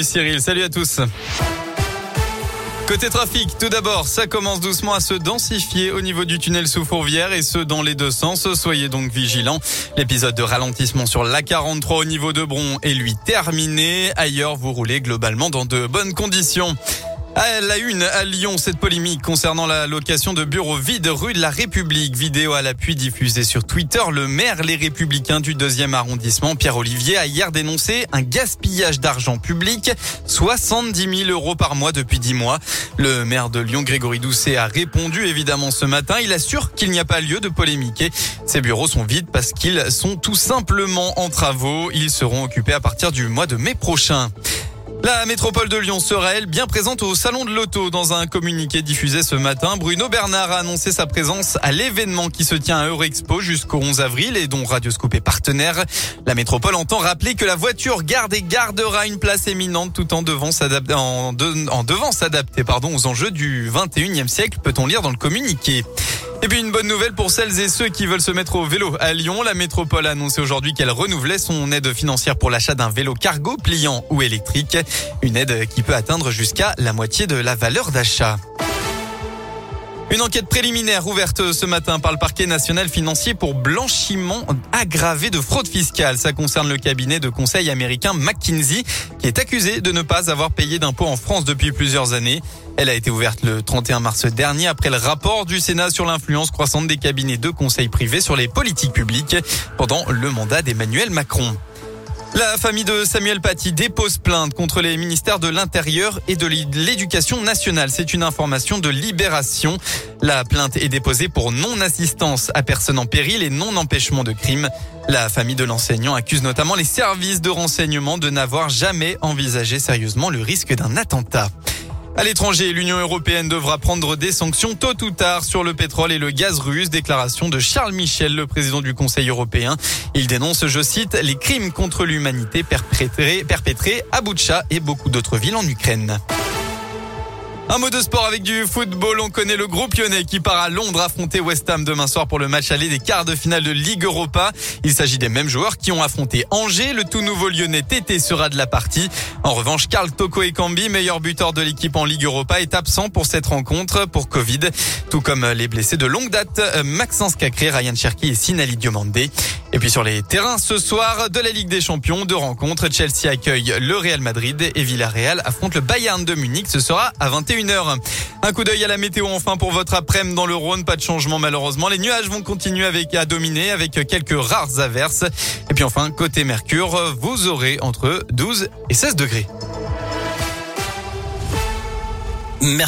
Cyril, salut à tous. Côté trafic, tout d'abord, ça commence doucement à se densifier au niveau du tunnel sous Fourvière et ce dans les deux sens. Soyez donc vigilants. L'épisode de ralentissement sur l'A43 au niveau de Bron est lui terminé. Ailleurs, vous roulez globalement dans de bonnes conditions. À la une, à Lyon, cette polémique concernant la location de bureaux vides rue de la République. Vidéo à l'appui diffusée sur Twitter. Le maire Les Républicains du deuxième arrondissement, Pierre Olivier, a hier dénoncé un gaspillage d'argent public. 70 000 euros par mois depuis 10 mois. Le maire de Lyon, Grégory Doucet, a répondu évidemment ce matin. Il assure qu'il n'y a pas lieu de polémiquer. Ces bureaux sont vides parce qu'ils sont tout simplement en travaux. Ils seront occupés à partir du mois de mai prochain. La métropole de Lyon sera, elle, bien présente au Salon de l'Auto. Dans un communiqué diffusé ce matin, Bruno Bernard a annoncé sa présence à l'événement qui se tient à Eurexpo jusqu'au 11 avril et dont Radioscope est partenaire. La métropole entend rappeler que la voiture garde et gardera une place éminente tout en devant s'adapter, aux enjeux du 21e siècle, peut-on lire dans le communiqué. Et puis une bonne nouvelle pour celles et ceux qui veulent se mettre au vélo à Lyon. La métropole a annoncé aujourd'hui qu'elle renouvelait son aide financière pour l'achat d'un vélo cargo pliant ou électrique. Une aide qui peut atteindre jusqu'à la moitié de la valeur d'achat. Une enquête préliminaire ouverte ce matin par le parquet national financier pour blanchiment aggravé de fraude fiscale. Ça concerne le cabinet de conseil américain McKinsey qui est accusé de ne pas avoir payé d'impôts en France depuis plusieurs années. Elle a été ouverte le 31 mars dernier après le rapport du Sénat sur l'influence croissante des cabinets de conseil privés sur les politiques publiques pendant le mandat d'Emmanuel Macron. La famille de Samuel Paty dépose plainte contre les ministères de l'Intérieur et de l'Éducation nationale. C'est une information de Libération. La plainte est déposée pour non-assistance à personne en péril et non-empêchement de crime. La famille de l'enseignant accuse notamment les services de renseignement de n'avoir jamais envisagé sérieusement le risque d'un attentat. À l'étranger, l'Union européenne devra prendre des sanctions tôt ou tard sur le pétrole et le gaz russe. Déclaration de Charles Michel, le président du Conseil européen. Il dénonce, je cite, les crimes contre l'humanité perpétrés, à Boutcha et beaucoup d'autres villes en Ukraine. Un mot de sport avec du football. On connaît le groupe lyonnais qui part à Londres affronter West Ham demain soir pour le match aller des quarts de finale de Ligue Europa. Il s'agit des mêmes joueurs qui ont affronté Angers. Le tout nouveau lyonnais Tété sera de la partie. En revanche, Karl Toko Ekambi, meilleur buteur de l'équipe en Ligue Europa, est absent pour cette rencontre pour Covid. Tout comme les blessés de longue date, Maxence Cacré, Ryan Cherki et Sinali Diomandé. Et puis sur les terrains ce soir de la Ligue des Champions, deux rencontres. Chelsea accueille le Real Madrid et Villarreal affronte le Bayern de Munich. Ce sera à 21h. Un coup d'œil à la météo enfin pour votre après-midi dans le Rhône. Pas de changement malheureusement. Les nuages vont continuer à dominer avec quelques rares averses. Et puis enfin, côté Mercure, vous aurez entre 12 et 16 degrés. Merci.